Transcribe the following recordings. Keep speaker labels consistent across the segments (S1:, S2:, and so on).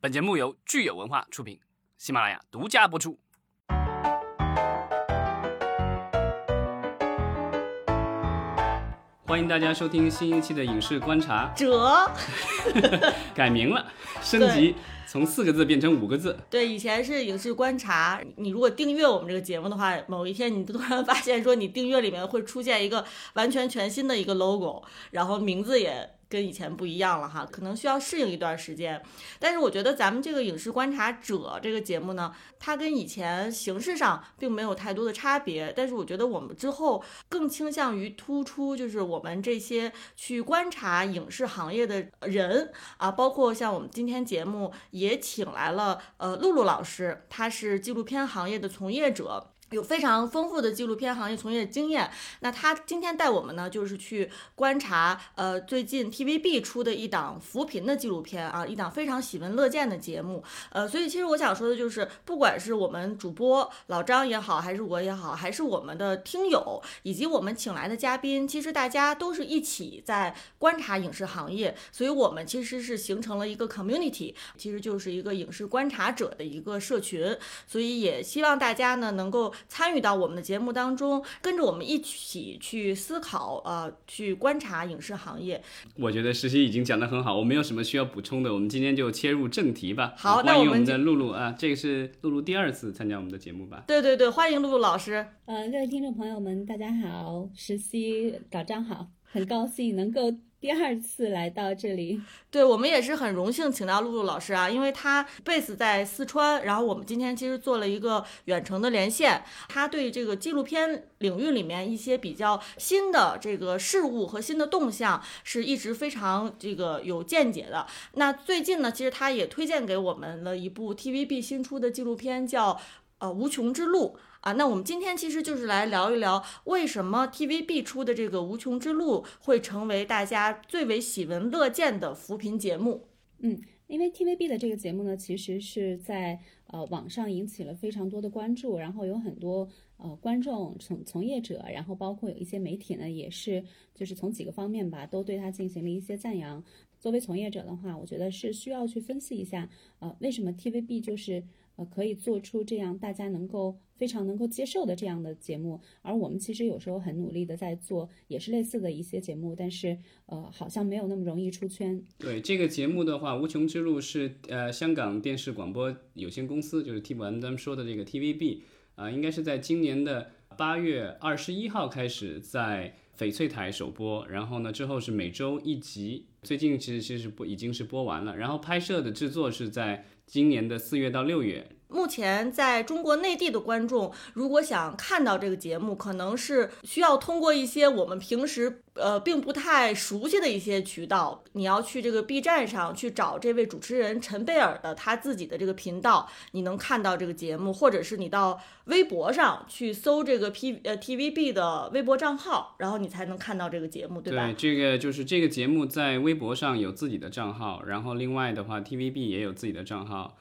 S1: 本节目由聚友文化出品，喜马拉雅独家播出。欢迎大家收听新一期的影视观察，
S2: 折
S1: 改名了，升级从四个字变成五个字。
S2: 对，以前是影视观察。你如果订阅我们这个节目的话，某一天你突然发现说你订阅里面会出现一个完全全新的一个 logo，然后名字也。跟以前不一样了哈，可能需要适应一段时间。但是我觉得咱们这个影视观察者这个节目呢，它跟以前形式上并没有太多的差别。但是我觉得我们之后更倾向于突出，就是我们这些去观察影视行业的人啊，包括像我们今天节目也请来了呃露露老师，他是纪录片行业的从业者。有非常丰富的纪录片行业从业经验，那他今天带我们呢，就是去观察，呃，最近 TVB 出的一档扶贫的纪录片啊，一档非常喜闻乐见的节目，呃，所以其实我想说的就是，不管是我们主播老张也好，还是我也好，还是我们的听友，以及我们请来的嘉宾，其实大家都是一起在观察影视行业，所以我们其实是形成了一个 community，其实就是一个影视观察者的一个社群，所以也希望大家呢能够。参与到我们的节目当中，跟着我们一起去思考，呃，去观察影视行业。
S1: 我觉得实习已经讲得很好，我没有什么需要补充的。我们今天就切入正题吧。
S2: 好，
S1: 欢迎我
S2: 们
S1: 的露露啊，这个是露露第二次参加我们的节目吧？
S2: 对对对，欢迎露露老师。
S3: 呃，各位听众朋友们，大家好，实习早上好，很高兴能够。第二次来到这里，
S2: 对我们也是很荣幸请到露露老师啊，因为他 base 在四川，然后我们今天其实做了一个远程的连线，他对这个纪录片领域里面一些比较新的这个事物和新的动向是一直非常这个有见解的。那最近呢，其实他也推荐给我们了一部 TVB 新出的纪录片，叫呃《无穷之路》。啊，那我们今天其实就是来聊一聊，为什么 TVB 出的这个《无穷之路》会成为大家最为喜闻乐见的扶贫节目？
S3: 嗯，因为 TVB 的这个节目呢，其实是在呃网上引起了非常多的关注，然后有很多呃观众从从业者，然后包括有一些媒体呢，也是就是从几个方面吧，都对他进行了一些赞扬。作为从业者的话，我觉得是需要去分析一下，呃，为什么 TVB 就是。呃，可以做出这样大家能够非常能够接受的这样的节目，而我们其实有时候很努力的在做，也是类似的一些节目，但是呃，好像没有那么容易出圈。
S1: 对这个节目的话，《无穷之路》是呃香港电视广播有限公司，就是 T 咱们说的这个 TVB 啊，应该是在今年的八月二十一号开始在翡翠台首播，然后呢之后是每周一集，最近其实其实播已经是播完了，然后拍摄的制作是在。今年的四月到六月。
S2: 目前在中国内地的观众，如果想看到这个节目，可能是需要通过一些我们平时呃并不太熟悉的一些渠道。你要去这个 B 站上去找这位主持人陈贝尔的他自己的这个频道，你能看到这个节目，或者是你到微博上去搜这个 P 呃 TVB 的微博账号，然后你才能看到这个节目，对吧？
S1: 对，这个就是这个节目在微博上有自己的账号，然后另外的话，TVB 也有自己的账号。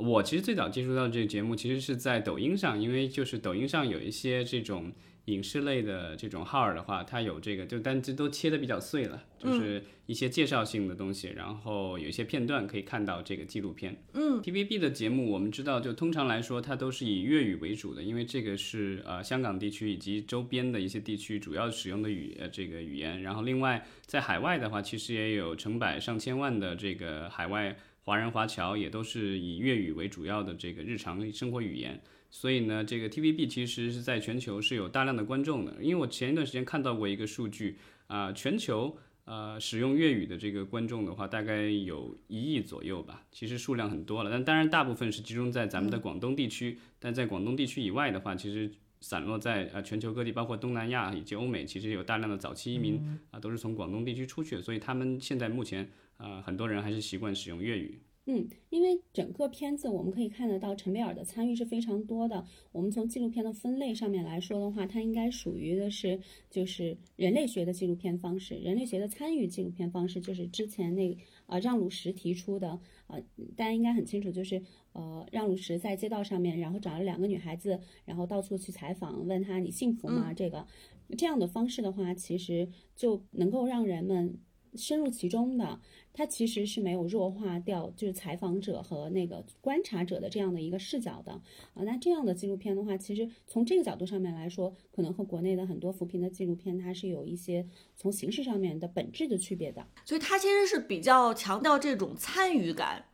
S1: 我其实最早接触到这个节目，其实是在抖音上，因为就是抖音上有一些这种影视类的这种号儿的话，它有这个，就但这都切的比较碎了，就是一些介绍性的东西，然后有一些片段可以看到这个纪录片。
S2: 嗯
S1: ，TVB 的节目我们知道，就通常来说它都是以粤语为主的，因为这个是呃香港地区以及周边的一些地区主要使用的语呃这个语言。然后另外在海外的话，其实也有成百上千万的这个海外。华人华侨也都是以粤语为主要的这个日常生活语言，所以呢，这个 TVB 其实是在全球是有大量的观众的。因为我前一段时间看到过一个数据啊，全球呃使用粤语的这个观众的话，大概有一亿左右吧，其实数量很多了。但当然大部分是集中在咱们的广东地区，但在广东地区以外的话，其实散落在呃全球各地，包括东南亚以及欧美，其实有大量的早期移民啊，都是从广东地区出去，所以他们现在目前。啊，很多人还是习惯使用粤语。
S3: 嗯，因为整个片子我们可以看得到陈贝尔的参与是非常多的。我们从纪录片的分类上面来说的话，它应该属于的是就是人类学的纪录片方式。人类学的参与纪录片方式就是之前那呃让鲁什提出的。呃，大家应该很清楚，就是呃让鲁什在街道上面，然后找了两个女孩子，然后到处去采访，问他你幸福吗？这个这样的方式的话，其实就能够让人们。深入其中的，它其实是没有弱化掉就是采访者和那个观察者的这样的一个视角的啊。那这样的纪录片的话，其实从这个角度上面来说，可能和国内的很多扶贫的纪录片它是有一些从形式上面的本质的区别的。
S2: 所以它其实是比较强调这种参与感。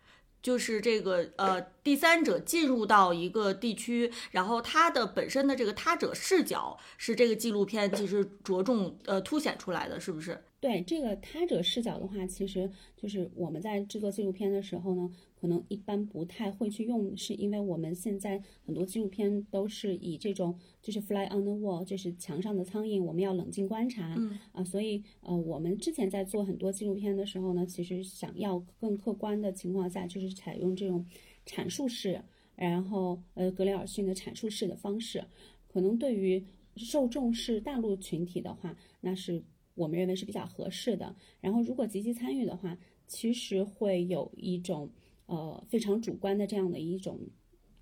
S2: 就是这个呃，第三者进入到一个地区，然后他的本身的这个他者视角是这个纪录片其实着重呃凸显出来的，是不是？
S3: 对这个他者视角的话，其实就是我们在制作纪录片的时候呢。可能一般不太会去用，是因为我们现在很多纪录片都是以这种就是 fly on the wall，就是墙上的苍蝇，我们要冷静观察，
S2: 嗯
S3: 啊，所以呃，我们之前在做很多纪录片的时候呢，其实想要更客观的情况下，就是采用这种阐述式，然后呃格雷尔逊的阐述式的方式，可能对于受众是大陆群体的话，那是我们认为是比较合适的。然后如果积极参与的话，其实会有一种。呃，非常主观的这样的一种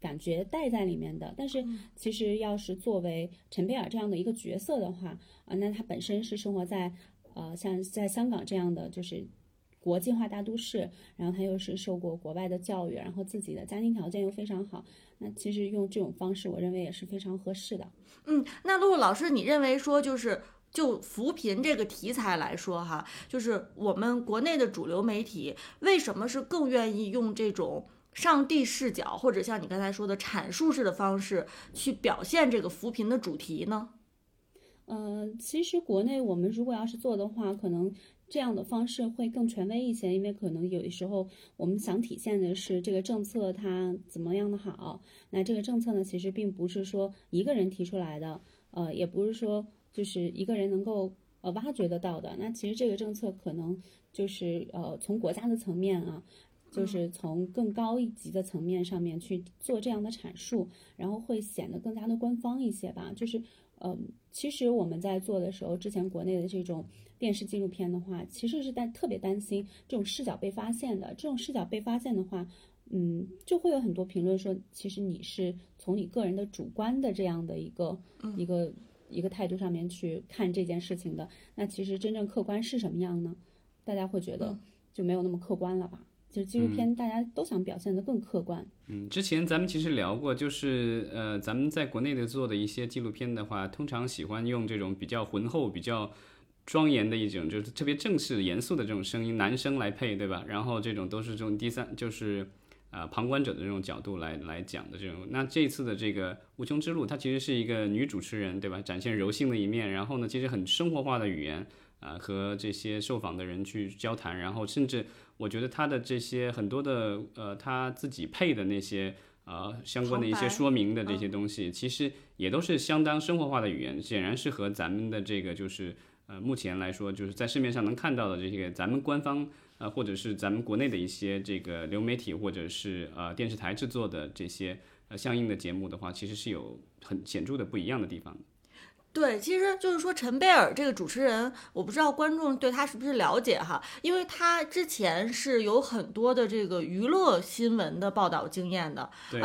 S3: 感觉带在里面的，但是其实要是作为陈贝尔这样的一个角色的话，啊，那他本身是生活在呃像在香港这样的就是国际化大都市，然后他又是受过国外的教育，然后自己的家庭条件又非常好，那其实用这种方式，我认为也是非常合适的。
S2: 嗯，那露露老师，你认为说就是。就扶贫这个题材来说，哈，就是我们国内的主流媒体为什么是更愿意用这种上帝视角，或者像你刚才说的阐述式的方式去表现这个扶贫的主题呢？
S3: 呃，其实国内我们如果要是做的话，可能这样的方式会更权威一些，因为可能有的时候我们想体现的是这个政策它怎么样的好，那这个政策呢，其实并不是说一个人提出来的，呃，也不是说。就是一个人能够呃挖掘得到的，那其实这个政策可能就是呃从国家的层面啊，就是从更高一级的层面上面去做这样的阐述，然后会显得更加的官方一些吧。就是呃，其实我们在做的时候，之前国内的这种电视纪录片的话，其实是担特别担心这种视角被发现的。这种视角被发现的话，嗯，就会有很多评论说，其实你是从你个人的主观的这样的一个一个。一个态度上面去看这件事情的，那其实真正客观是什么样呢？大家会觉得就没有那么客观了吧？就是纪录片大家都想表现得更客观。
S1: 嗯，之前咱们其实聊过，就是呃，咱们在国内的做的一些纪录片的话，通常喜欢用这种比较浑厚、比较庄严的一种，就是特别正式、严肃的这种声音，男生来配，对吧？然后这种都是这种第三，就是。啊，旁观者的这种角度来来讲的这种，那这次的这个《无穷之路》，它其实是一个女主持人，对吧？展现柔性的一面，然后呢，其实很生活化的语言啊，和这些受访的人去交谈，然后甚至我觉得他的这些很多的呃，他自己配的那些呃相关的一些说明的这些东西，其实也都是相当生活化的语言，显然是和咱们的这个就是呃目前来说，就是在市面上能看到的这些咱们官方。呃，或者是咱们国内的一些这个流媒体，或者是呃电视台制作的这些呃相应的节目的话，其实是有很显著的不一样的地方。
S2: 对，其实就是说陈贝尔这个主持人，我不知道观众对他是不是了解哈，因为他之前是有很多的这个娱乐新闻的报道经验的。
S1: 对，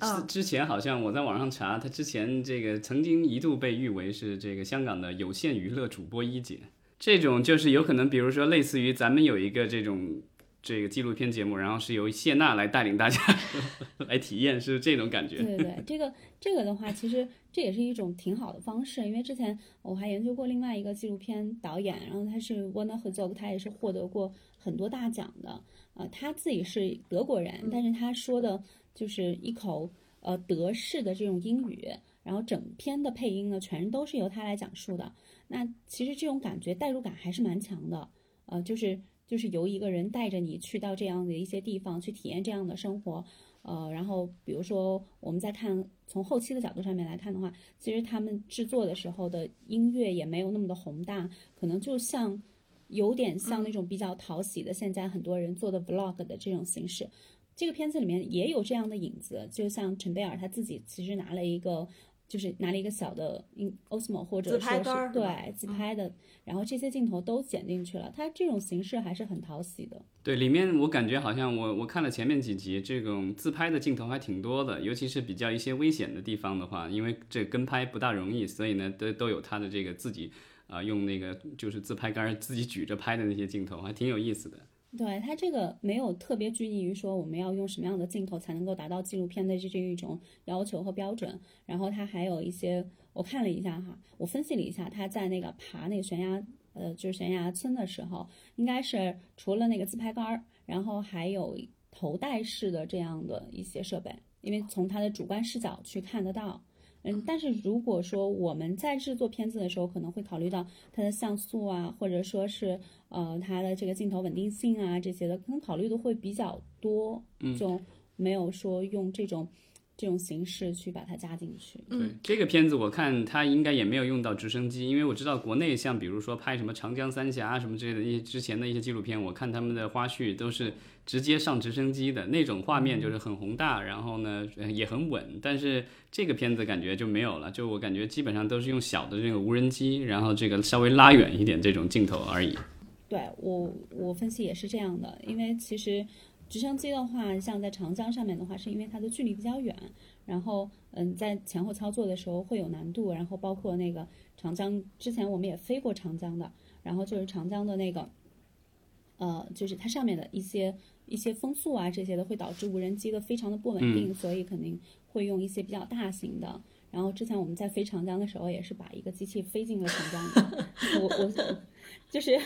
S2: 他
S1: 之前好像我在网上查，他之前这个曾经一度被誉为是这个香港的有线娱乐主播一姐。这种就是有可能，比如说类似于咱们有一个这种这个纪录片节目，然后是由谢娜来带领大家 来体验，是这种感觉。
S3: 对对对，这个这个的话，其实这也是一种挺好的方式，因为之前我还研究过另外一个纪录片导演，然后他是 w a n e r Herzog，他也是获得过很多大奖的。呃，他自己是德国人，但是他说的就是一口呃德式的这种英语，然后整篇的配音呢，全都是由他来讲述的。那其实这种感觉代入感还是蛮强的，呃，就是就是由一个人带着你去到这样的一些地方去体验这样的生活，呃，然后比如说我们再看从后期的角度上面来看的话，其实他们制作的时候的音乐也没有那么的宏大，可能就像有点像那种比较讨喜的现在很多人做的 vlog 的这种形式，这个片子里面也有这样的影子，就像陈贝尔他自己其实拿了一个。就是拿了一个小的 Osmo 或者说是对自拍的，然后这些镜头都剪进去了。它这种形式还是很讨喜的。
S1: 对，里面我感觉好像我我看了前面几集，这种自拍的镜头还挺多的，尤其是比较一些危险的地方的话，因为这跟拍不大容易，所以呢都都有他的这个自己啊、用那个就是自拍杆儿自己举着拍的那些镜头，还挺有意思的。
S3: 对它这个没有特别拘泥于说我们要用什么样的镜头才能够达到纪录片的这这一种要求和标准，然后它还有一些我看了一下哈，我分析了一下，它在那个爬那个悬崖呃就是悬崖村的时候，应该是除了那个自拍杆儿，然后还有头戴式的这样的一些设备，因为从它的主观视角去看得到。嗯，但是如果说我们在制作片子的时候，可能会考虑到它的像素啊，或者说是呃它的这个镜头稳定性啊这些的，可能考虑的会比较多，就没有说用这种这种形式去把它加进去。
S1: 对这个片子，我看它应该也没有用到直升机，因为我知道国内像比如说拍什么长江三峡啊什么之类的一些之前的一些纪录片，我看他们的花絮都是直接上直升机的那种画面，就是很宏大，然后呢呃也很稳。但是这个片子感觉就没有了，就我感觉基本上都是用小的这个无人机，然后这个稍微拉远一点这种镜头而已。
S3: 对我我分析也是这样的，因为其实直升机的话，像在长江上面的话，是因为它的距离比较远，然后嗯，在前后操作的时候会有难度，然后包括那个长江之前我们也飞过长江的，然后就是长江的那个，呃，就是它上面的一些一些风速啊这些的，会导致无人机的非常的不稳定，所以肯定会用一些比较大型的。然后之前我们在飞长江的时候，也是把一个机器飞进了长江里，我我就是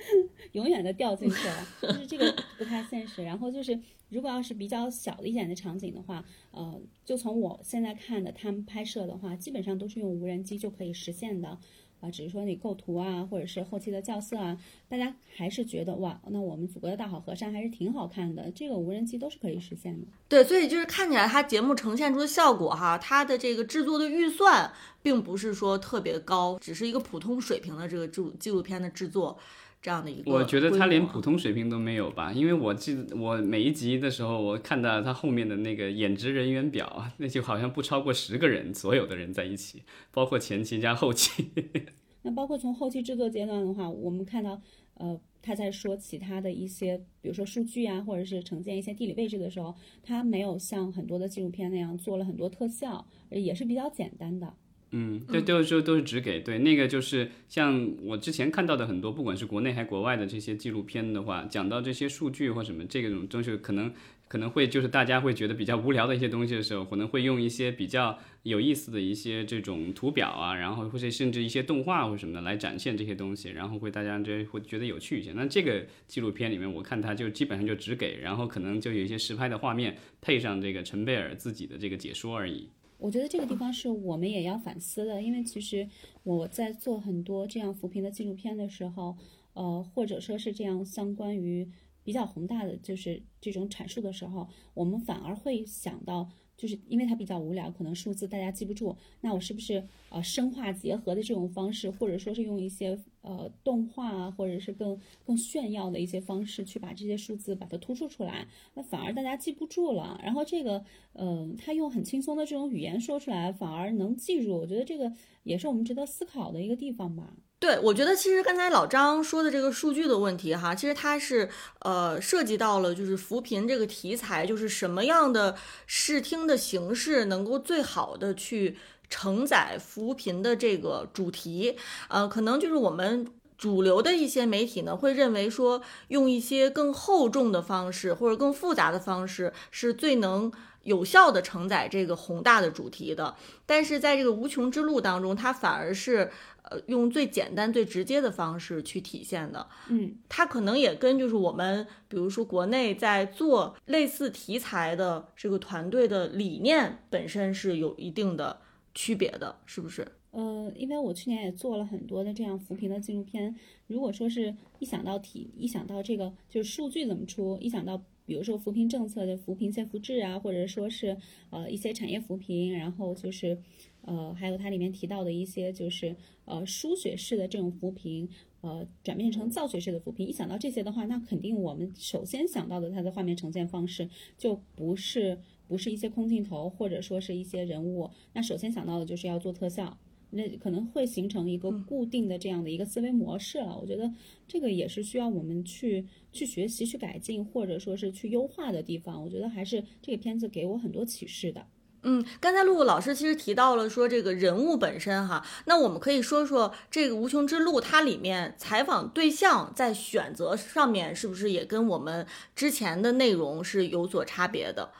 S3: 永远的掉进去了，就是这个不太现实。然后就是如果要是比较小的一点的场景的话，呃，就从我现在看的他们拍摄的话，基本上都是用无人机就可以实现的。啊，只是说你构图啊，或者是后期的校色啊，大家还是觉得哇，那我们祖国的大好河山还是挺好看的。这个无人机都是可以实现的。
S2: 对，所以就是看起来它节目呈现出的效果哈，它的这个制作的预算并不是说特别高，只是一个普通水平的这个制纪录片的制作这样的一个。
S1: 我觉得他连普通水平都没有吧，因为我记得我每一集的时候，我看到他后面的那个演职人员表，那就好像不超过十个人，所有的人在一起，包括前期加后期。
S3: 那包括从后期制作阶段的话，我们看到，呃，他在说其他的一些，比如说数据啊，或者是呈现一些地理位置的时候，他没有像很多的纪录片那样做了很多特效，也是比较简单的。
S1: 嗯，对，都是都是只给对那个就是像我之前看到的很多，不管是国内还国外的这些纪录片的话，讲到这些数据或什么这种东西，可能可能会就是大家会觉得比较无聊的一些东西的时候，可能会用一些比较有意思的一些这种图表啊，然后或者甚至一些动画或什么的来展现这些东西，然后会大家就会觉得有趣一些。那这个纪录片里面，我看它就基本上就只给，然后可能就有一些实拍的画面，配上这个陈贝尔自己的这个解说而已。
S3: 我觉得这个地方是我们也要反思的，因为其实我在做很多这样扶贫的纪录片的时候，呃，或者说是这样相关于比较宏大的就是这种阐述的时候，我们反而会想到，就是因为它比较无聊，可能数字大家记不住，那我是不是呃生化结合的这种方式，或者说是用一些呃动画啊，或者是更更炫耀的一些方式去把这些数字把它突出出来，那反而大家记不住了。然后这个，嗯、他用很轻松的这种语言说出来，反而能记住。我觉得这个也是我们值得思考的一个地方吧。
S2: 对，我觉得其实刚才老张说的这个数据的问题哈，其实它是呃涉及到了就是扶贫这个题材，就是什么样的视听的形式能够最好的去承载扶贫的这个主题，呃，可能就是我们。主流的一些媒体呢，会认为说用一些更厚重的方式或者更复杂的方式是最能有效的承载这个宏大的主题的。但是在这个无穷之路当中，它反而是呃用最简单、最直接的方式去体现的。
S3: 嗯，
S2: 它可能也跟就是我们比如说国内在做类似题材的这个团队的理念本身是有一定的区别的，是不是？
S3: 呃，因为我去年也做了很多的这样扶贫的纪录片，如果说是一想到体，一想到这个就是数据怎么出，一想到比如说扶贫政策的扶贫先扶制啊，或者说是呃一些产业扶贫，然后就是呃还有它里面提到的一些就是呃输血式的这种扶贫，呃转变成造血式的扶贫，一想到这些的话，那肯定我们首先想到的它的画面呈现方式就不是不是一些空镜头，或者说是一些人物，那首先想到的就是要做特效。那可能会形成一个固定的这样的一个思维模式了。我觉得这个也是需要我们去去学习、去改进，或者说是去优化的地方。我觉得还是这个片子给我很多启示的。
S2: 嗯，刚才陆陆老师其实提到了说这个人物本身哈，那我们可以说说这个《无穷之路》它里面采访对象在选择上面是不是也跟我们之前的内容是有所差别的？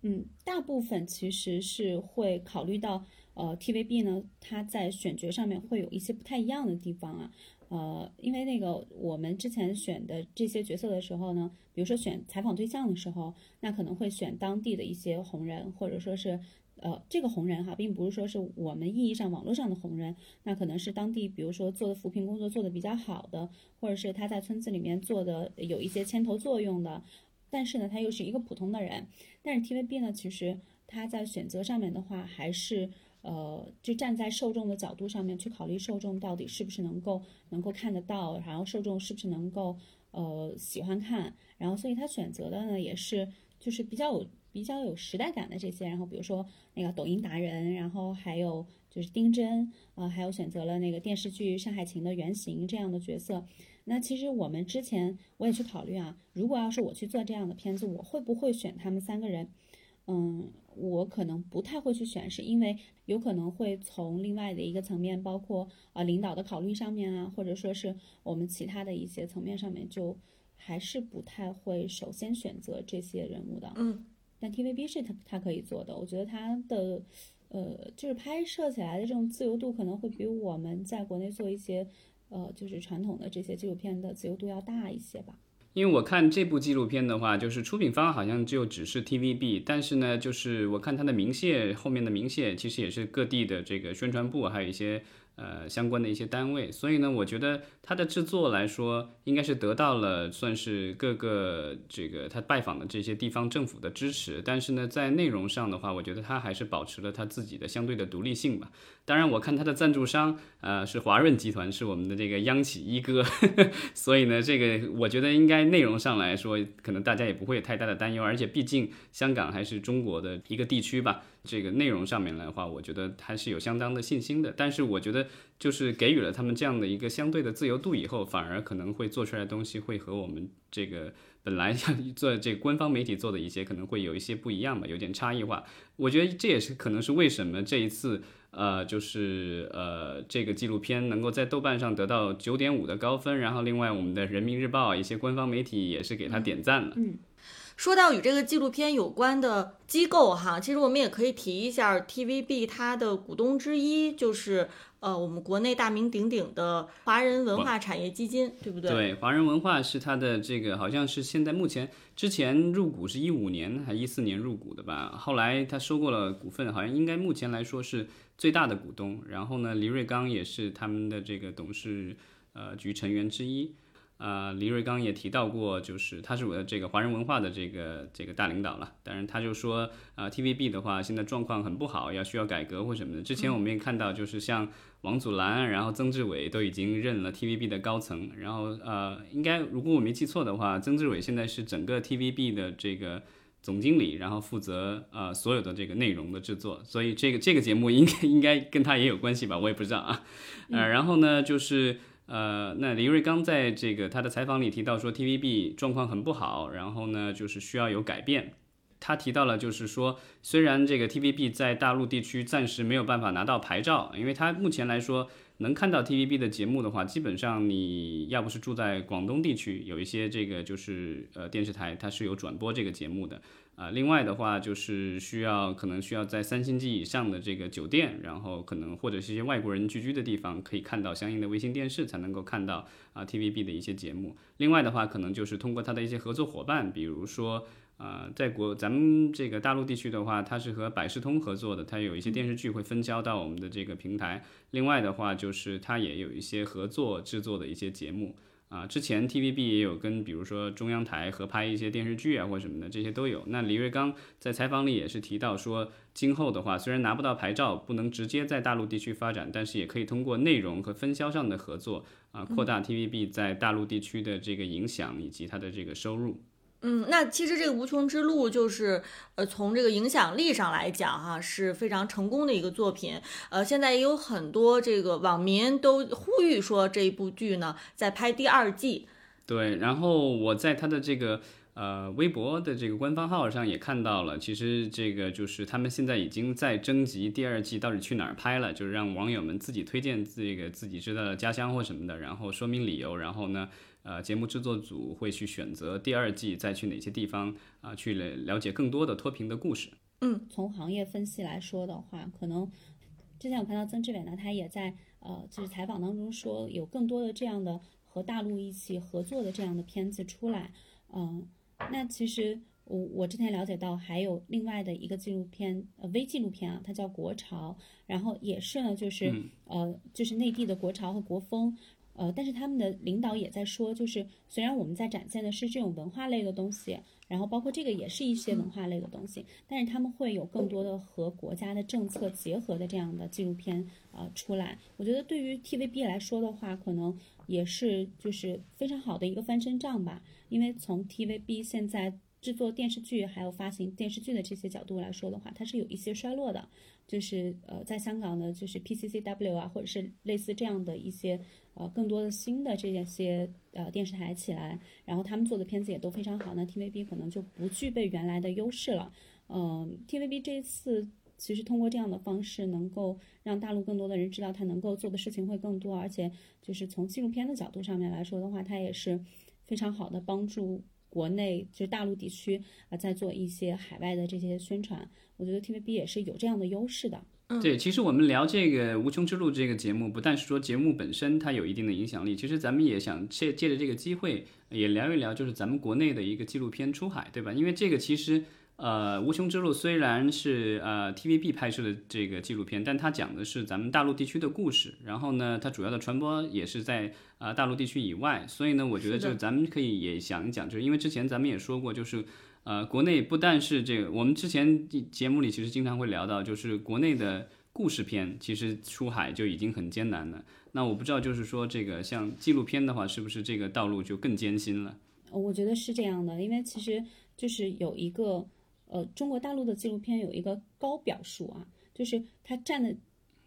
S3: 嗯，大部分其实是会考虑到，呃，TVB 呢，它在选角上面会有一些不太一样的地方啊。呃，因为那个我们之前选的这些角色的时候呢，比如说选采访对象的时候，那可能会选当地的一些红人，或者说是，呃，这个红人哈，并不是说是我们意义上网络上的红人，那可能是当地，比如说做的扶贫工作做的比较好的，或者是他在村子里面做的有一些牵头作用的，但是呢，他又是一个普通的人。但是 TVB 呢，其实他在选择上面的话，还是。呃，就站在受众的角度上面去考虑受众到底是不是能够能够看得到，然后受众是不是能够呃喜欢看，然后所以他选择的呢也是就是比较有比较有时代感的这些，然后比如说那个抖音达人，然后还有就是丁真，呃，还有选择了那个电视剧《山海情》的原型这样的角色。那其实我们之前我也去考虑啊，如果要是我去做这样的片子，我会不会选他们三个人？嗯。我可能不太会去选，是因为有可能会从另外的一个层面，包括呃领导的考虑上面啊，或者说是我们其他的一些层面上面，就还是不太会首先选择这些人物的。
S2: 嗯，
S3: 但 TVB 是他他可以做的，我觉得他的呃就是拍摄起来的这种自由度可能会比我们在国内做一些呃就是传统的这些纪录片的自由度要大一些吧。
S1: 因为我看这部纪录片的话，就是出品方好像就只是 TVB，但是呢，就是我看它的名谢后面的名谢，其实也是各地的这个宣传部，还有一些。呃，相关的一些单位，所以呢，我觉得它的制作来说，应该是得到了算是各个这个他拜访的这些地方政府的支持。但是呢，在内容上的话，我觉得他还是保持了他自己的相对的独立性吧。当然，我看他的赞助商呃是华润集团，是我们的这个央企一哥，所以呢，这个我觉得应该内容上来说，可能大家也不会有太大的担忧。而且毕竟香港还是中国的一个地区吧。这个内容上面来的话，我觉得还是有相当的信心的。但是我觉得，就是给予了他们这样的一个相对的自由度以后，反而可能会做出来的东西会和我们这个 本来像做这个官方媒体做的一些可能会有一些不一样吧，有点差异化。我觉得这也是可能是为什么这一次呃，就是呃这个纪录片能够在豆瓣上得到九点五的高分，然后另外我们的人民日报一些官方媒体也是给他点赞了。
S3: 嗯。
S2: 说到与这个纪录片有关的机构哈，其实我们也可以提一下 TVB 它的股东之一就是呃我们国内大名鼎鼎的华人文化产业基金，对不对？
S1: 对，华人文化是它的这个好像是现在目前之前入股是一五年还一四年入股的吧，后来他收购了股份，好像应该目前来说是最大的股东。然后呢，黎瑞刚也是他们的这个董事呃局成员之一。呃，黎瑞刚也提到过，就是他是我的这个华人文化的这个这个大领导了。当然，他就说，呃，TVB 的话现在状况很不好，要需要改革或什么的。之前我们也看到，就是像王祖蓝，然后曾志伟都已经任了 TVB 的高层。然后，呃，应该如果我没记错的话，曾志伟现在是整个 TVB 的这个总经理，然后负责呃所有的这个内容的制作。所以这个这个节目应该应该跟他也有关系吧？我也不知道啊。呃，然后呢，就是。呃，那李瑞刚在这个他的采访里提到说，TVB 状况很不好，然后呢，就是需要有改变。他提到了，就是说，虽然这个 TVB 在大陆地区暂时没有办法拿到牌照，因为他目前来说能看到 TVB 的节目的话，基本上你要不是住在广东地区，有一些这个就是呃电视台它是有转播这个节目的。啊，另外的话就是需要可能需要在三星级以上的这个酒店，然后可能或者是一些外国人聚居的地方，可以看到相应的卫星电视才能够看到啊 TVB 的一些节目。另外的话，可能就是通过它的一些合作伙伴，比如说啊，在国咱们这个大陆地区的话，它是和百视通合作的，它有一些电视剧会分销到我们的这个平台。另外的话，就是它也有一些合作制作的一些节目。啊，之前 TVB 也有跟比如说中央台合拍一些电视剧啊，或什么的，这些都有。那李瑞刚在采访里也是提到说，今后的话虽然拿不到牌照，不能直接在大陆地区发展，但是也可以通过内容和分销上的合作啊，扩大 TVB 在大陆地区的这个影响以及它的这个收入。
S2: 嗯那其实这个无穷之路就是，呃，从这个影响力上来讲，哈，是非常成功的一个作品。呃，现在也有很多这个网民都呼吁说，这一部剧呢在拍第二季。
S1: 对，然后我在他的这个。呃，微博的这个官方号上也看到了，其实这个就是他们现在已经在征集第二季到底去哪儿拍了，就是让网友们自己推荐这个自己知道的家乡或什么的，然后说明理由，然后呢，呃，节目制作组会去选择第二季再去哪些地方啊，去了了解更多的脱贫的故事。
S2: 嗯，
S3: 从行业分析来说的话，可能之前我看到曾志伟呢，他也在呃就是采访当中说，有更多的这样的和大陆一起合作的这样的片子出来，嗯。那其实我我之前了解到还有另外的一个纪录片，呃，微纪录片啊，它叫《国潮》，然后也是呢，就是呃，就是内地的国潮和国风，呃，但是他们的领导也在说，就是虽然我们在展现的是这种文化类的东西，然后包括这个也是一些文化类的东西，但是他们会有更多的和国家的政策结合的这样的纪录片呃出来。我觉得对于 TVB 来说的话，可能也是就是非常好的一个翻身仗吧。因为从 TVB 现在制作电视剧还有发行电视剧的这些角度来说的话，它是有一些衰落的。就是呃，在香港的，就是 PCCW 啊，或者是类似这样的一些呃更多的新的这些呃电视台起来，然后他们做的片子也都非常好，那 TVB 可能就不具备原来的优势了。嗯，TVB 这一次其实通过这样的方式，能够让大陆更多的人知道它能够做的事情会更多，而且就是从纪录片的角度上面来说的话，它也是。非常好的帮助国内就是大陆地区啊，在做一些海外的这些宣传，我觉得 TVB 也是有这样的优势的。
S1: 嗯对，其实我们聊这个《无穷之路》这个节目，不但是说节目本身它有一定的影响力，其实咱们也想借借着这个机会也聊一聊，就是咱们国内的一个纪录片出海，对吧？因为这个其实。呃，无穷之路虽然是呃 TVB 拍摄的这个纪录片，但它讲的是咱们大陆地区的故事。然后呢，它主要的传播也是在呃大陆地区以外。所以呢，我觉得就咱们可以也想一讲，就是因为之前咱们也说过，就是呃国内不但是这个，我们之前节目里其实经常会聊到，就是国内的故事片其实出海就已经很艰难了。那我不知道，就是说这个像纪录片的话，是不是这个道路就更艰辛了？
S3: 我觉得是这样的，因为其实就是有一个。呃，中国大陆的纪录片有一个高表述啊，就是它占的，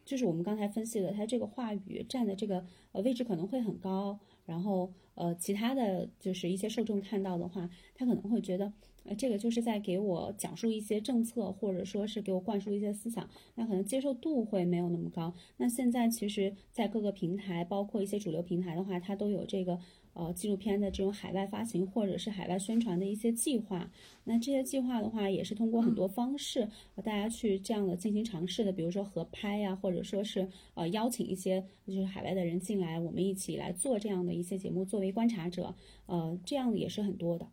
S3: 就是我们刚才分析的，它这个话语占的这个呃位置可能会很高，然后呃，其他的就是一些受众看到的话，他可能会觉得，呃，这个就是在给我讲述一些政策，或者说是给我灌输一些思想，那可能接受度会没有那么高。那现在其实，在各个平台，包括一些主流平台的话，它都有这个。呃，纪录片的这种海外发行或者是海外宣传的一些计划，那这些计划的话，也是通过很多方式和大家去这样的进行尝试的，比如说合拍呀，或者说是呃邀请一些就是海外的人进来，我们一起来做这样的一些节目，作为观察者，呃，这样也是很多的。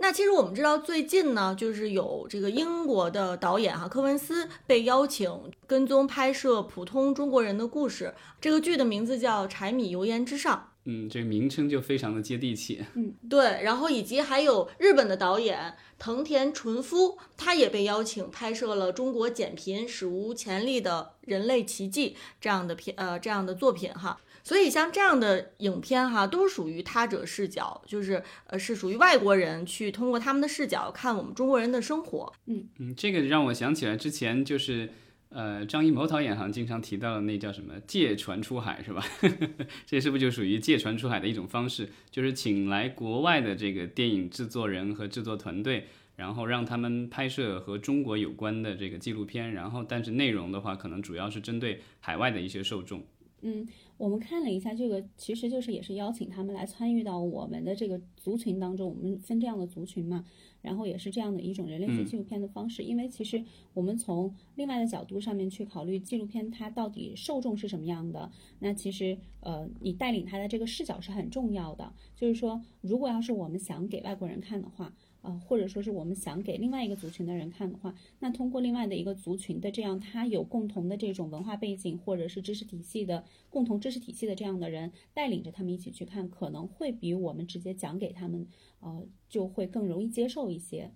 S2: 那其实我们知道，最近呢，就是有这个英国的导演哈科文斯被邀请跟踪拍摄普通中国人的故事，这个剧的名字叫《柴米油盐之上》。
S1: 嗯，这个名称就非常的接地气。
S2: 嗯，对，然后以及还有日本的导演藤田纯夫，他也被邀请拍摄了中国减贫史无前例的人类奇迹这样的片呃这样的作品哈。所以像这样的影片哈，都属于他者视角，就是呃是属于外国人去通过他们的视角看我们中国人的生活。
S3: 嗯
S1: 嗯，这个让我想起来之前就是。呃，张艺谋导演好像经常提到的那叫什么借船出海是吧？这是不是就属于借船出海的一种方式？就是请来国外的这个电影制作人和制作团队，然后让他们拍摄和中国有关的这个纪录片，然后但是内容的话，可能主要是针对海外的一些受众。
S3: 嗯，我们看了一下这个，其实就是也是邀请他们来参与到我们的这个族群当中，我们分这样的族群嘛。然后也是这样的一种人类学纪录片的方式，因为其实我们从另外的角度上面去考虑纪录片，它到底受众是什么样的？那其实呃，你带领他的这个视角是很重要的。就是说，如果要是我们想给外国人看的话。呃，或者说是我们想给另外一个族群的人看的话，那通过另外的一个族群的这样，他有共同的这种文化背景或者是知识体系的共同知识体系的这样的人带领着他们一起去看，可能会比我们直接讲给他们，呃，就会更容易接受一些。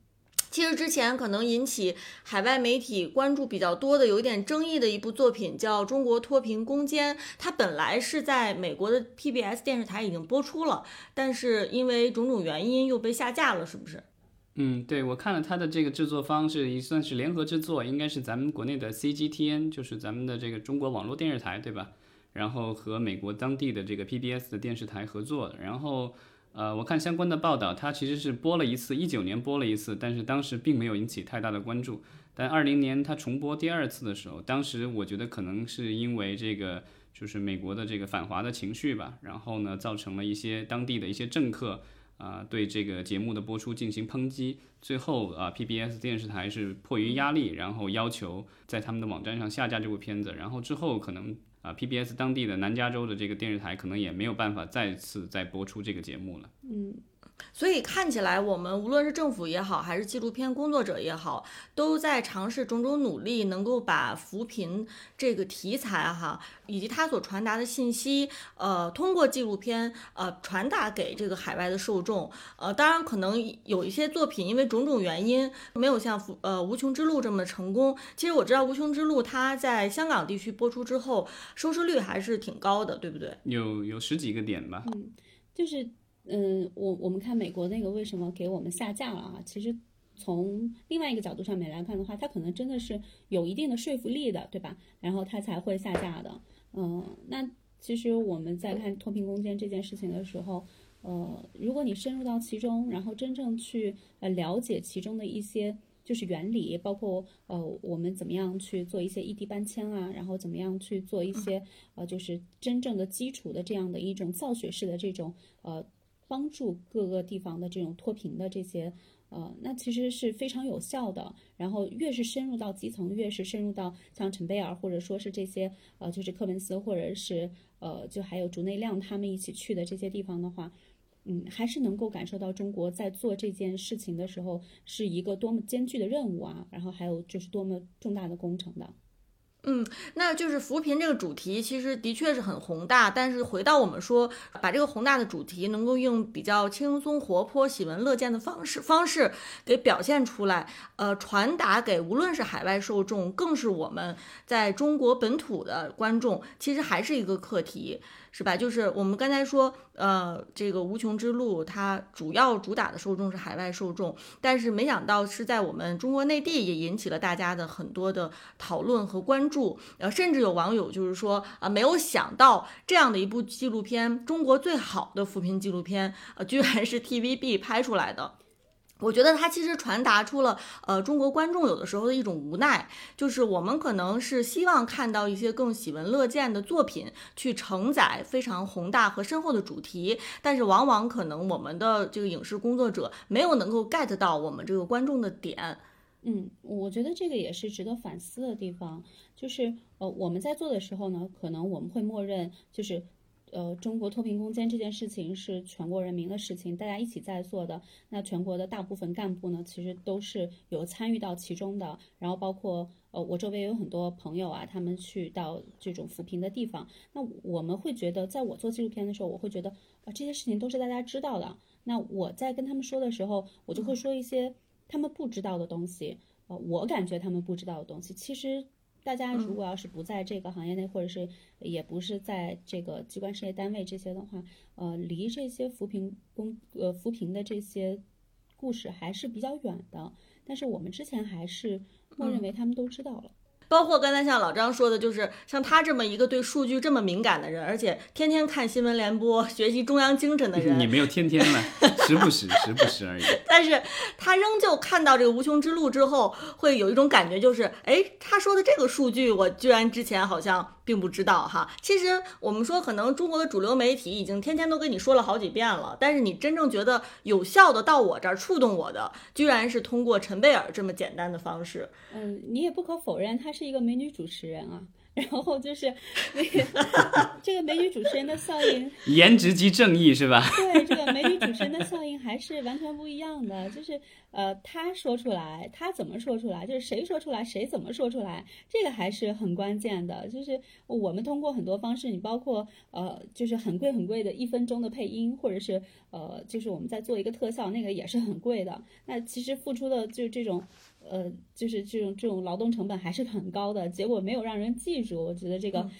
S2: 其实之前可能引起海外媒体关注比较多的、有一点争议的一部作品叫《中国脱贫攻坚》，它本来是在美国的 PBS 电视台已经播出了，但是因为种种原因又被下架了，是不是？
S1: 嗯，对，我看了他的这个制作方是也算是联合制作，应该是咱们国内的 CGTN，就是咱们的这个中国网络电视台，对吧？然后和美国当地的这个 PBS 的电视台合作。然后，呃，我看相关的报道，它其实是播了一次，一九年播了一次，但是当时并没有引起太大的关注。但二零年它重播第二次的时候，当时我觉得可能是因为这个就是美国的这个反华的情绪吧，然后呢，造成了一些当地的一些政客啊、对这个节目的播出进行抨击。最后啊、PBS 电视台是迫于压力，然后要求在他们的网站上下架这部片子。然后之后可能啊、PBS 当地的南加州的这个电视台可能也没有办法再次再播出这个节目了。
S3: 嗯，
S2: 所以看起来，我们无论是政府也好，还是纪录片工作者也好，都在尝试种种努力，能够把扶贫这个题材哈，以及它所传达的信息，呃，通过纪录片呃传达给这个海外的受众。呃，当然可能有一些作品因为种种原因没有像扶呃《无穷之路》这么成功。其实我知道《无穷之路》它在香港地区播出之后，收视率还是挺高的，对不对？
S1: 有有十几个点吧，嗯
S3: 就是嗯，我我们看美国那个为什么给我们下架了啊？其实从另外一个角度上面来看的话，它可能真的是有一定的说服力的，对吧？然后它才会下架的。嗯，那其实我们在看脱贫攻坚这件事情的时候，呃，如果你深入到其中，然后真正去呃了解其中的一些就是原理，包括呃我们怎么样去做一些异地搬迁啊，然后怎么样去做一些呃就是真正的基础的这样的一种造血式的这种呃帮助各个地方的这种脱贫的这些。呃，那其实是非常有效的。然后越是深入到基层，越是深入到像陈贝尔或者说是这些呃，就是科文斯或者是呃，就还有竹内亮他们一起去的这些地方的话，嗯，还是能够感受到中国在做这件事情的时候是一个多么艰巨的任务啊，然后还有就是多么重大的工程的。
S2: 嗯那就是扶贫这个主题，其实的确是很宏大。但是回到我们说，把这个宏大的主题能够用比较轻松、活泼、喜闻乐见的方式方式给表现出来，呃，传达给无论是海外受众，更是我们在中国本土的观众，其实还是一个课题。是吧？就是我们刚才说，呃，这个《无穷之路》它主要主打的受众是海外受众，但是没想到是在我们中国内地也引起了大家的很多的讨论和关注。呃，甚至有网友就是说，啊、没有想到这样的一部纪录片，中国最好的扶贫纪录片，呃，居然是 TVB 拍出来的。我觉得它其实传达出了，呃，中国观众有的时候的一种无奈，就是我们可能是希望看到一些更喜闻乐见的作品，去承载非常宏大和深厚的主题，但是往往可能我们的这个影视工作者没有能够 get 到我们这个观众的点。
S3: 嗯，我觉得这个也是值得反思的地方，就是呃，我们在做的时候呢，可能我们会默认就是。呃，中国脱贫攻坚这件事情是全国人民的事情，大家一起在做的。那全国的大部分干部呢，其实都是有参与到其中的。然后包括呃，我周围有很多朋友啊，他们去到这种扶贫的地方，那我们会觉得，在我做纪录片的时候，我会觉得啊、这些事情都是大家知道的。那我在跟他们说的时候，我就会说一些他们不知道的东西。呃，我感觉他们不知道的东西，其实大家如果要是不在这个行业内，或者是也不是在这个机关事业单位这些的话，呃，离这些扶贫工呃扶贫的这些故事还是比较远的。但是我们之前还是默认为他们都知道了。
S2: 包括刚才像老张说的，就是像他这么一个对数据这么敏感的人，而且天天看新闻联播、学习中央精神的人，
S1: 你没有天天了，时不时，时不时而已。
S2: 但是他仍旧看到这个无穷之路之后，会有一种感觉，就是，哎，他说的这个数据，我居然之前好像并不知道哈。其实我们说，可能中国的主流媒体已经天天都跟你说了好几遍了，但是你真正觉得有效的到我这儿触动我的，居然是通过陈贝尔这么简单的方式。
S3: 嗯，你也不可否认，她是一个美女主持人啊。然后就是那个 这个美女主持人的效应，
S1: 颜值即正义是吧？
S3: 对这个美女主持人的效应还是完全不一样的。就是呃，她说出来，她怎么说出来，就是谁说出来，谁怎么说出来，这个还是很关键的。就是我们通过很多方式，你包括呃，就是很贵很贵的一分钟的配音，或者是呃，就是我们在做一个特效，那个也是很贵的。那其实付出的就这种。呃，就是这种这种劳动成本还是很高的，结果没有让人记住。我觉得这个，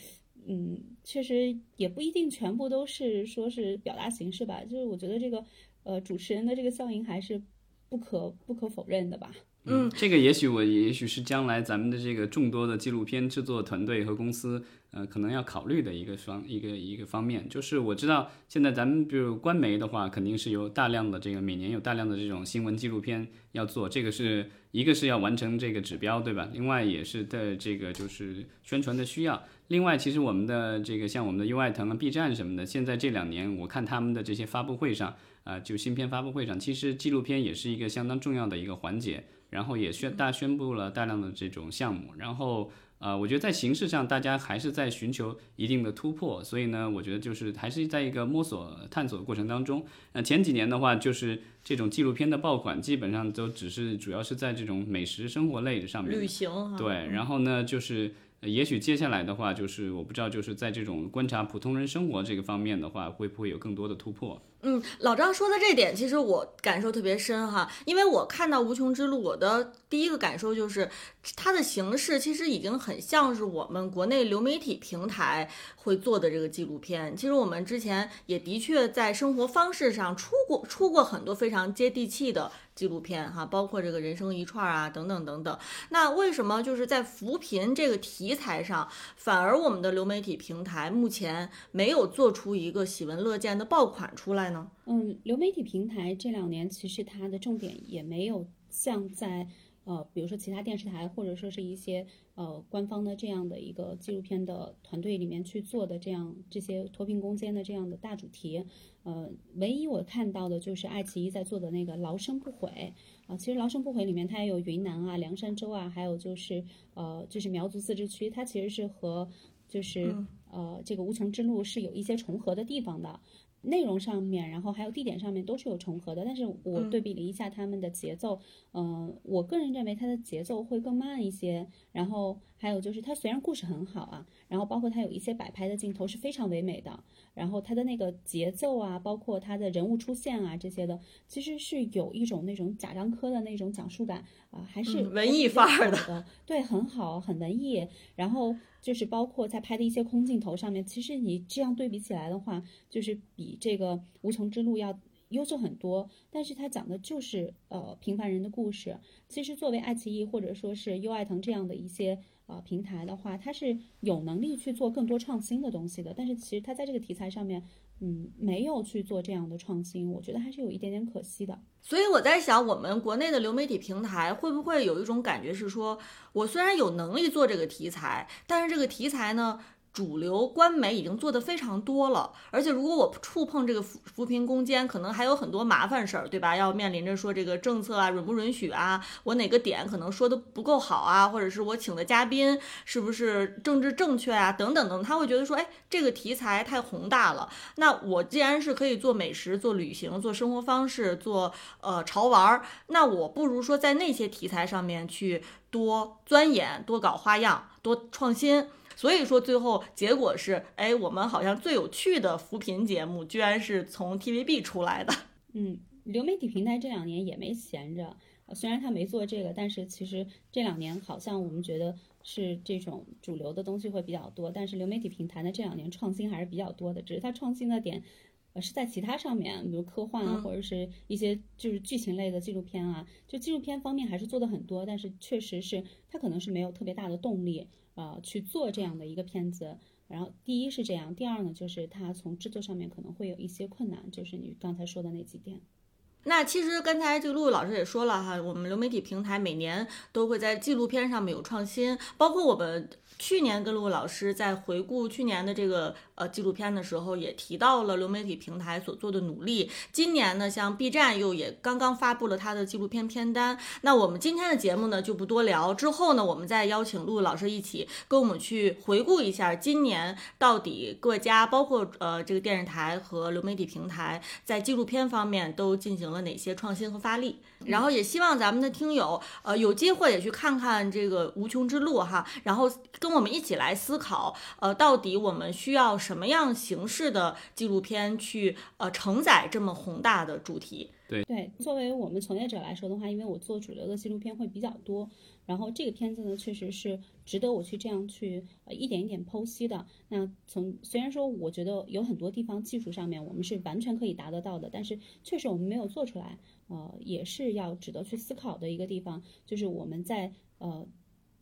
S3: 嗯，确实也不一定全部都是说是表达形式吧。就是我觉得这个，呃，主持人的这个效应还是不可不可否认的吧。
S2: 嗯，
S1: 这个也许我也许是将来咱们的这个众多的纪录片制作团队和公司，呃，可能要考虑的一个方一个一个方面。就是我知道现在咱们比如官媒的话，肯定是有大量的这个每年有大量的这种新闻纪录片要做，这个是一个是要完成这个指标，对吧？另外也是的这个就是宣传的需要。另外，其实我们的这个像我们的优爱腾啊、B 站什么的，现在这两年我看他们的这些发布会上，啊、就新片发布会上，其实纪录片也是一个相当重要的一个环节。然后也宣大宣布了大量的这种项目，然后呃，我觉得在形式上大家还是在寻求一定的突破，所以呢，我觉得就是还是在一个摸索探索的过程当中。那前几年的话，就是这种纪录片的爆款基本上都只是主要是在这种美食生活类的上面
S2: 旅行哈，
S1: 对，然后呢，就是呃也许接下来的话，就是我不知道，就是在这种观察普通人生活这个方面的话，会不会有更多的突破？
S2: 嗯，老张说的这点，其实我感受特别深哈，因为我看到《无穷之路》，我的第一个感受就是它的形式其实已经很像是我们国内流媒体平台会做的这个纪录片。其实我们之前也的确在生活方式上出过出过很多非常接地气的纪录片哈，包括这个人生一串啊等等等等。那为什么就是在扶贫这个题材上，反而我们的流媒体平台目前没有做出一个喜闻乐见的爆款出来呢？
S3: 嗯，流媒体平台这两年其实它的重点也没有像在呃，比如说其他电视台或者说是一些呃官方的这样的一个纪录片的团队里面去做的这样这些脱贫攻坚的这样的大主题。呃，唯一我看到的就是爱奇艺在做的那个《劳生不悔》啊、其实《劳生不悔》里面它也有云南啊、凉山州啊，还有就是呃，就是苗族自治区，它其实是和就是、呃这个无穷之路是有一些重合的地方的。内容上面，然后还有地点上面都是有重合的，但是我对比了一下他们的节奏，嗯、我个人认为它的节奏会更慢一些，然后还有就是它虽然故事很好啊，然后包括它有一些摆拍的镜头是非常唯美的，然后它的那个节奏啊，包括它的人物出现啊这些的，其实是有一种那种贾樟柯的那种讲述感啊、还是
S2: 嗯文艺范儿的
S3: 的，对，很好，很文艺，然后就是包括在拍的一些空镜头上面，其实你这样对比起来的话，就是比这个《无穷之路》要优秀很多。但是它讲的就是呃平凡人的故事。其实作为爱奇艺或者说是优爱腾这样的一些呃平台的话，它是有能力去做更多创新的东西的。但是其实它在这个题材上面，嗯，没有去做这样的创新，我觉得还是有一点点可惜的。
S2: 所以我在想，我们国内的流媒体平台会不会有一种感觉是说，我虽然有能力做这个题材，但是这个题材呢，主流官媒已经做得非常多了，而且如果我触碰这个扶扶贫攻坚，可能还有很多麻烦事儿，对吧？要面临着说这个政策啊允不允许啊，我哪个点可能说的不够好啊，或者是我请的嘉宾是不是政治正确啊，等等等，他会觉得说，哎，这个题材太宏大了。那我既然是可以做美食、做旅行、做生活方式、做呃潮玩儿，那我不如说在那些题材上面去多钻研、多搞花样、多创新。所以说，最后结果是，哎，我们好像最有趣的扶贫节目，居然是从 TVB 出来的。
S3: 嗯，流媒体平台这两年也没闲着，呃虽然他没做这个，但是其实这两年好像我们觉得是这种主流的东西会比较多，但是流媒体平台呢这两年创新还是比较多的，只是它创新的点。呃，是在其他上面，比如科幻啊，
S2: 嗯
S3: 或者是一些就是剧情类的纪录片啊，就纪录片方面还是做的很多，但是确实是它可能是没有特别大的动力，呃，去做这样的一个片子。然后第一是这样，第二呢，就是它从制作上面可能会有一些困难，就是你刚才说的那几点。
S2: 那其实刚才这个陆老师也说了哈，我们流媒体平台每年都会在纪录片上面有创新，包括我们去年跟陆老师在回顾去年的这个呃纪录片的时候，也提到了流媒体平台所做的努力。今年呢，像 B 站又也刚刚发布了它的纪录片片单。那我们今天的节目呢就不多聊，之后呢，我们再邀请陆老师一起跟我们去回顾一下今年到底各家包括呃这个电视台和流媒体平台在纪录片方面都进行了哪些创新和发力。然后也希望咱们的听友呃有机会也去看看这个无穷之路哈，然后跟我们一起来思考呃到底我们需要什么样形式的纪录片去呃承载这么宏大的主题。
S3: 对，作为我们从业者来说的话，因为我做主流的纪录片会比较多，然后这个片子呢，确实是值得我去这样去呃一点一点剖析的。那从虽然说我觉得有很多地方技术上面我们是完全可以达得到的，但是确实我们没有做出来，呃，也是要值得去思考的一个地方，就是我们在呃。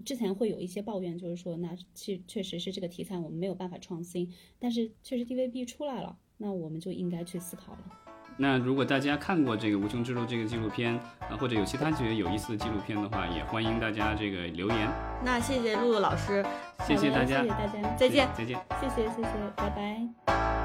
S3: 之前会有一些抱怨，就是说，那确确实是这个题材我们没有办法创新，但是确实 DVB 出来了，那我们就应该去思考了。
S1: 那如果大家看过这个《无穷之路》这个纪录片，啊，或者有其他觉得有意思的纪录片的话，也欢迎大家这个留言。
S2: 那谢谢露露老师，
S1: 谢谢大家，
S3: 谢谢大家，
S2: 再见，
S1: 再见。
S3: 谢谢谢谢，拜拜。